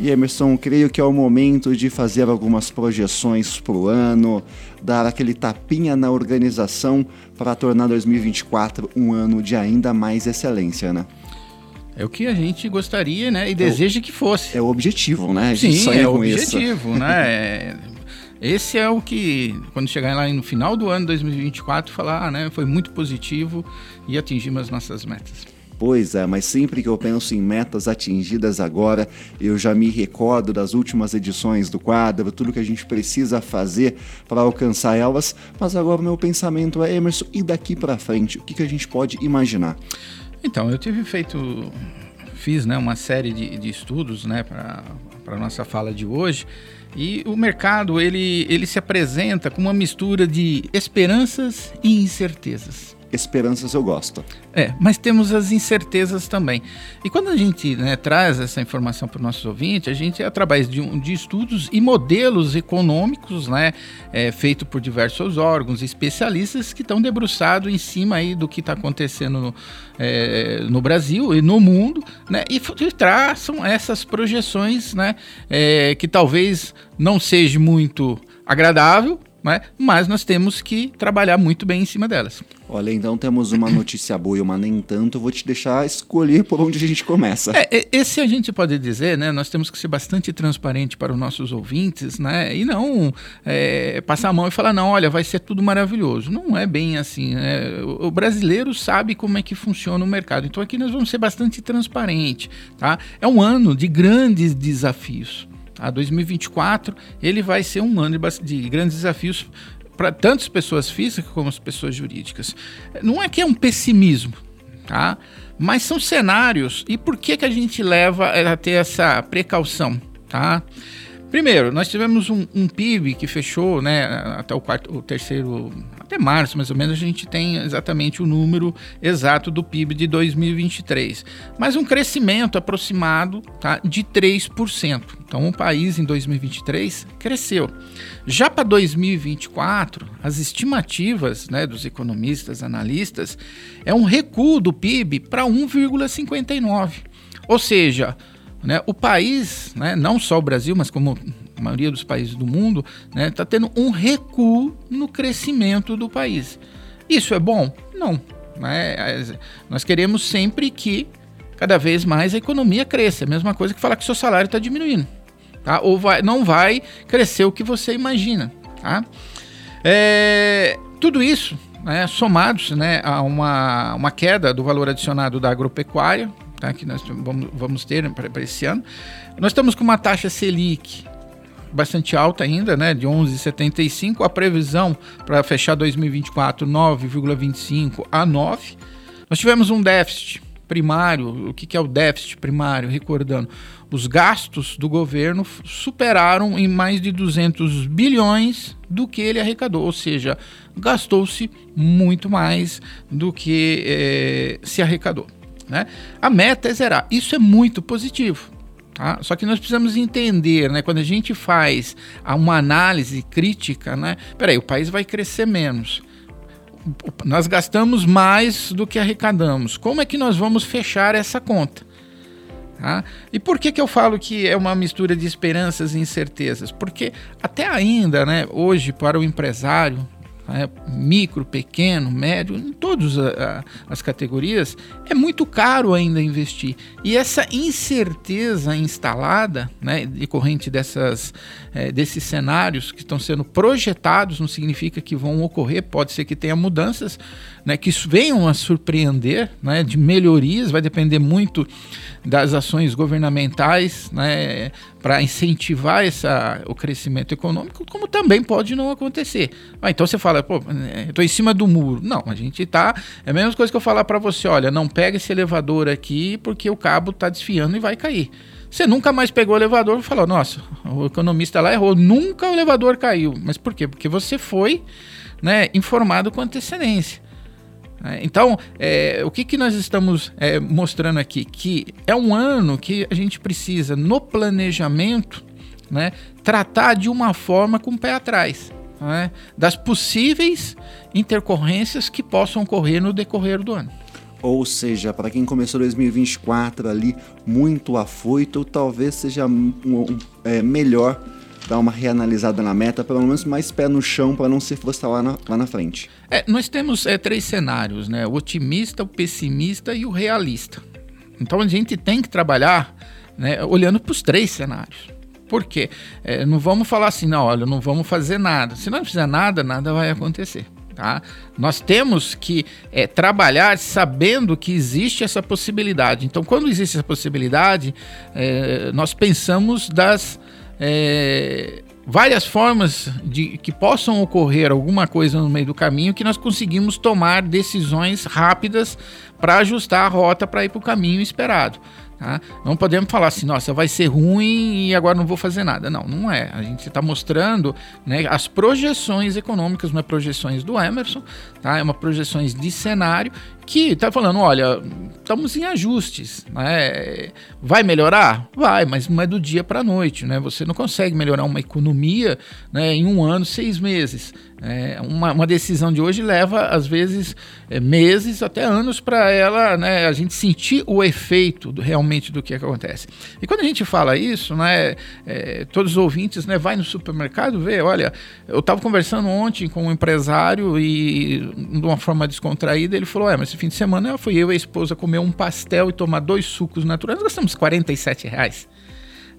E Emerson, creio que é o momento de fazer algumas projeções para o ano, dar aquele tapinha na organização para tornar 2024 um ano de ainda mais excelência, né? É o que a gente gostaria, né? E é deseja o, que fosse. É o objetivo, né? A gente Sim, é o objetivo, né? Esse é o que, quando chegar lá no final do ano 2024, falar, ah, né? Foi muito positivo e atingimos as nossas metas. Pois é, mas sempre que eu penso em metas atingidas agora, eu já me recordo das últimas edições do quadro, tudo que a gente precisa fazer para alcançar elas. Mas agora o meu pensamento é, Emerson, e daqui para frente, o que, que a gente pode imaginar? Então, eu tive feito, fiz né, uma série de, de estudos né, para a nossa fala de hoje. E o mercado ele, ele se apresenta com uma mistura de esperanças e incertezas esperanças eu gosto. É, mas temos as incertezas também. E quando a gente né, traz essa informação para os nossos ouvintes, a gente, através de, de estudos e modelos econômicos, né, é, feito por diversos órgãos especialistas que estão debruçados em cima aí do que está acontecendo no, é, no, Brasil e no mundo, né, e, e traçam essas projeções, né, é, que talvez não seja muito agradável, né? mas nós temos que trabalhar muito bem em cima delas. Olha, então temos uma notícia boa e uma nem tanto. Vou te deixar escolher por onde a gente começa. É, esse a gente pode dizer, né? Nós temos que ser bastante transparente para os nossos ouvintes, né? E não é, passar a mão e falar, não, olha, vai ser tudo maravilhoso. Não é bem assim. Né? O, brasileiro sabe como é que funciona o mercado. Então aqui nós vamos ser bastante transparente, tá? É um ano de grandes desafios. A 2024 ele vai ser um ano de, de grandes desafios para tantas pessoas físicas como as pessoas jurídicas. Não é que é um pessimismo, tá? Mas são cenários. E por que que a gente leva a ter essa precaução, tá? Primeiro, nós tivemos um, um, PIB que fechou, né, até o, quarto, o terceiro, até março mais ou menos, a gente tem exatamente o número exato do PIB de 2023. Mas um crescimento aproximado tá, de 3%. Então o país em 2023 cresceu. Já para 2024, as estimativas né, dos economistas, analistas, é um recuo do PIB para 1,59. Ou seja, né? O país, né, não só o Brasil, mas como a maioria dos países do mundo, está né, tá tendo um recuo no crescimento do país. Isso é bom? Não. Né? Nós queremos sempre que cada vez mais a economia cresça. É a mesma coisa que falar que seu salário está diminuindo. Tá? Ou vai, não vai crescer o que você imagina. Tá? É, tudo isso né, somados né, a uma, uma queda do valor adicionado da agropecuária, tá, que nós vamos, vamos ter para esse ano. Nós estamos com uma taxa Selic bastante alta ainda, né, de 11,75. A previsão para fechar 2024, 9,25 a 9. Nós tivemos um déficit primário. O que, que é o déficit primário? Recordando, os gastos do governo superaram em mais de 200 bilhões do que ele arrecadou, ou seja, gastou-se muito mais do que eh, se arrecadou. Né? A meta é zerar. Isso é muito positivo. Tá? Só que nós precisamos entender, né, quando a gente faz uma análise crítica, né, peraí, o país vai crescer menos. Nós gastamos mais do que arrecadamos. Como é que nós vamos fechar essa conta? Tá? E por que, que eu falo que é uma mistura de esperanças e incertezas? Porque até ainda, né, hoje, para o empresário, né, micro, pequeno, médio, em todas as categorias, é muito caro ainda investir. E essa incerteza instalada, né, decorrente dessas, é, desses cenários que estão sendo projetados, não significa que vão ocorrer, pode ser que tenha mudanças, né, que venham a surpreender, né, de melhorias, vai depender muito das ações governamentais, né, para incentivar essa, o crescimento econômico, como também pode não acontecer. Ah, então você fala, pô, estou em cima do muro. Não, a gente está. É a mesma coisa que eu falar para você: olha, não pega esse elevador aqui porque o cabo está desfiando e vai cair. Você nunca mais pegou o elevador e falou: nossa, o economista lá errou, nunca o elevador caiu. Mas por quê? Porque você foi né, informado com antecedência. É, então, é, o que, que nós estamos é, mostrando aqui? Que é um ano que a gente precisa, no planejamento, né, tratar de uma forma com o pé atrás. Né, das possíveis intercorrências que possam ocorrer no decorrer do ano. Ou seja, para quem começou 2024 ali muito afoito, talvez seja um, um, é, melhor dar uma reanalisada na meta, pelo menos mais pé no chão para não se frustrar lá na, lá na frente. É, nós temos é, três cenários, né? O otimista, o pessimista e o realista. Então a gente tem que trabalhar né, olhando para os três cenários. Por quê? É, não vamos falar assim, não, olha, não vamos fazer nada. Se não fizer nada, nada vai acontecer. Tá? Nós temos que é, trabalhar sabendo que existe essa possibilidade. Então, quando existe essa possibilidade, é, nós pensamos das é, várias formas de que possam ocorrer alguma coisa no meio do caminho que nós conseguimos tomar decisões rápidas para ajustar a rota para ir para o caminho esperado. Tá? Não podemos falar assim, nossa, vai ser ruim e agora não vou fazer nada. Não, não é. A gente está mostrando né, as projeções econômicas, não é projeções do Emerson, tá? é uma projeções de cenário que está falando, olha, estamos em ajustes, né? vai melhorar? Vai, mas não é do dia para a noite, né? Você não consegue melhorar uma economia né, em um ano, seis meses. É, uma, uma, decisão de hoje leva, às vezes, é, meses, até anos para ela, né, a gente sentir o efeito do, realmente do que acontece. E quando a gente fala isso, né, é, todos os ouvintes, né, vai no supermercado ver, olha, eu estava conversando ontem com um empresário e de uma forma descontraída, ele falou, é, mas esse fim de semana fui eu e a esposa comer um pastel e tomar dois sucos naturais, nós gastamos 47 reais.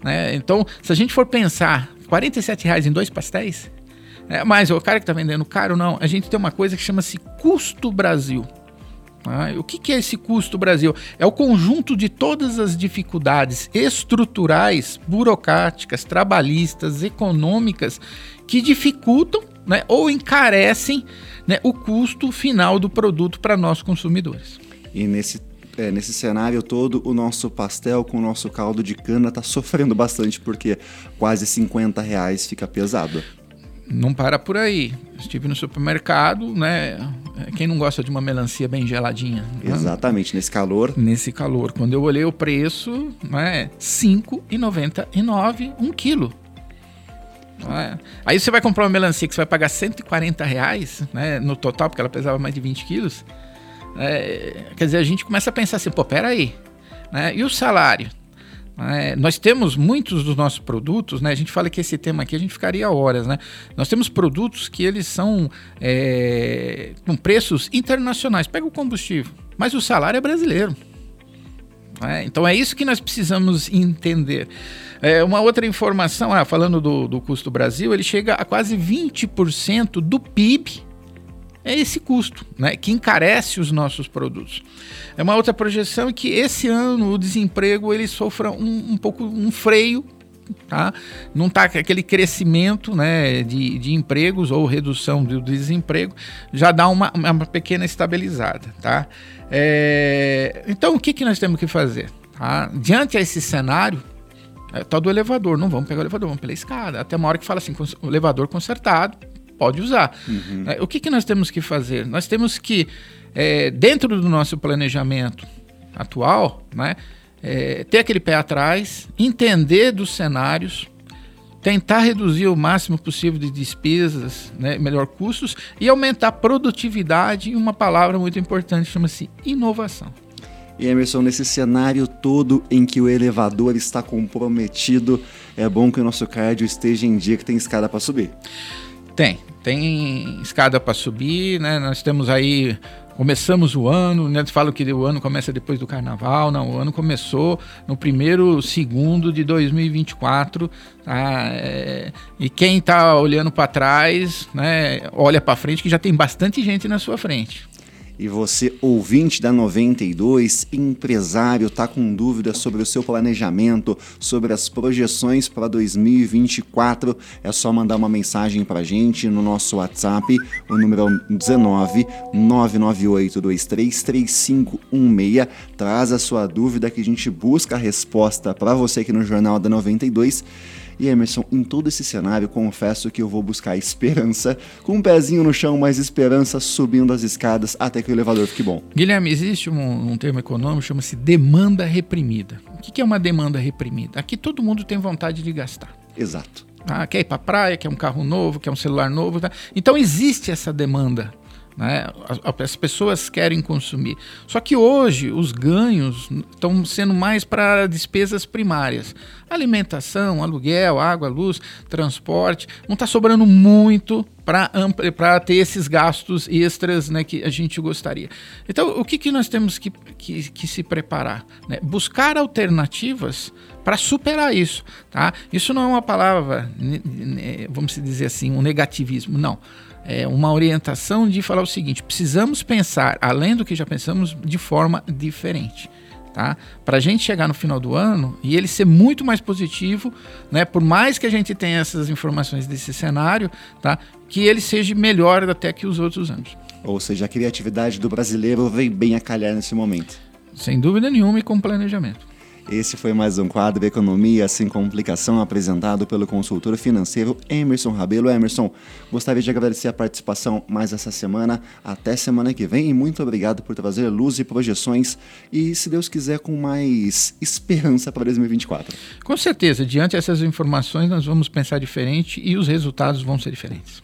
Né? Então, se a gente for pensar, 47 reais em dois pastéis, é, mas o cara que está vendendo caro, não. A gente tem uma coisa que chama-se custo Brasil. Ah, o que, que, é esse custo Brasil? É o conjunto de todas as dificuldades estruturais, burocráticas, trabalhistas, econômicas que dificultam né, ou encarecem né, o custo final do produto para nós consumidores. E nesse é, nesse cenário todo, o nosso pastel com o nosso caldo de cana está sofrendo bastante, porque quase 50 reais fica pesado não para por aí. Estive no supermercado, né? Quem não gosta de uma melancia bem geladinha? Né? Exatamente, nesse calor. Nesse calor. Quando eu olhei o preço, né? R$ 5,99 um quilo. É? Aí você vai comprar uma melancia que você vai pagar 140 reais né, no total, porque ela pesava mais de 20 quilos. É, quer dizer, a gente começa a pensar assim, pô, peraí. Né? E o salário? É, nós temos muitos dos nossos produtos, né? A gente fala que esse tema aqui a gente ficaria horas, né? Nós temos produtos que eles são é, com preços internacionais. Pega o combustível, mas o salário é brasileiro. É, então é isso que nós precisamos entender. É, uma outra informação, ah, falando do, do custo Brasil, ele chega a quase 20% do PIB é esse custo, né, que encarece os nossos produtos. É uma outra projeção que esse ano o desemprego ele sofra um, um pouco um freio, tá? Não está aquele crescimento, né, de, de empregos ou redução do desemprego, já dá uma, uma pequena estabilizada, tá? É, então o que, que nós temos que fazer? Tá? Diante a esse cenário, é, tá do elevador, não vamos pegar o elevador, vamos pela escada. Até uma hora que fala assim, o elevador consertado, pode usar. Uhum. É, o que, que nós temos que fazer? Nós temos que, é, dentro do nosso planejamento atual, né, é, ter aquele pé atrás, entender dos cenários, tentar reduzir o máximo possível de despesas, né, melhor custos e aumentar a produtividade. E uma palavra muito importante chama-se inovação. E Emerson, nesse cenário todo em que o elevador está comprometido, é bom que o nosso cardio esteja em dia que tem escada para subir. Tem, tem escada para subir, né? Nós temos aí começamos o ano, né? Falam que o ano começa depois do carnaval, não, o ano começou no primeiro segundo de 2024, tá? É, e quem está olhando para trás, né, olha para frente que já tem bastante gente na sua frente. E você, ouvinte da 92, empresário, está com dúvidas sobre o seu planejamento, sobre as projeções para 2024, é só mandar uma mensagem para a gente no nosso WhatsApp, o número é 19 998 Traz a sua dúvida que a gente busca a resposta para você aqui no Jornal da 92 E Emerson, em todo esse cenário, confesso que eu vou buscar esperança, com um pezinho no chão, mas esperança subindo as escadas até que o elevador fique bom. Guilherme, existe um, um termo econômico chama-se demanda reprimida. O que é uma demanda reprimida? Aqui todo mundo tem vontade de gastar. Exato. Ah, quer ir para praia, quer um carro novo, quer um celular novo. Tá? Então existe essa demanda né? As pessoas querem consumir. Só que hoje os ganhos estão sendo mais para despesas primárias: alimentação, aluguel, água, luz, transporte. Não está sobrando muito para ter esses gastos extras né, que a gente gostaria. Então, o que, que nós temos que, que, que se preparar? Né? Buscar alternativas para superar isso. Tá? Isso não é uma palavra, vamos dizer assim, um negativismo. Não é, uma orientação de falar o seguinte: precisamos pensar, além do que já pensamos, de forma diferente. Tá? Para a gente chegar no final do ano e ele ser muito mais positivo, né? Por mais que a gente tenha essas informações desse cenário, tá? Que ele seja melhor até que os outros anos. Ou seja, a criatividade do brasileiro vem bem a calhar nesse momento. Sem dúvida nenhuma e com planejamento. Esse foi mais um quadro Economia Sem Complicação apresentado pelo consultor financeiro Emerson Rabelo. Emerson, gostaria de agradecer a participação mais essa semana. Até semana que vem e muito obrigado por trazer luz e projeções e, se Deus quiser, com mais esperança para 2024. Com certeza, diante dessas informações, nós vamos pensar diferente e os resultados vão ser diferentes.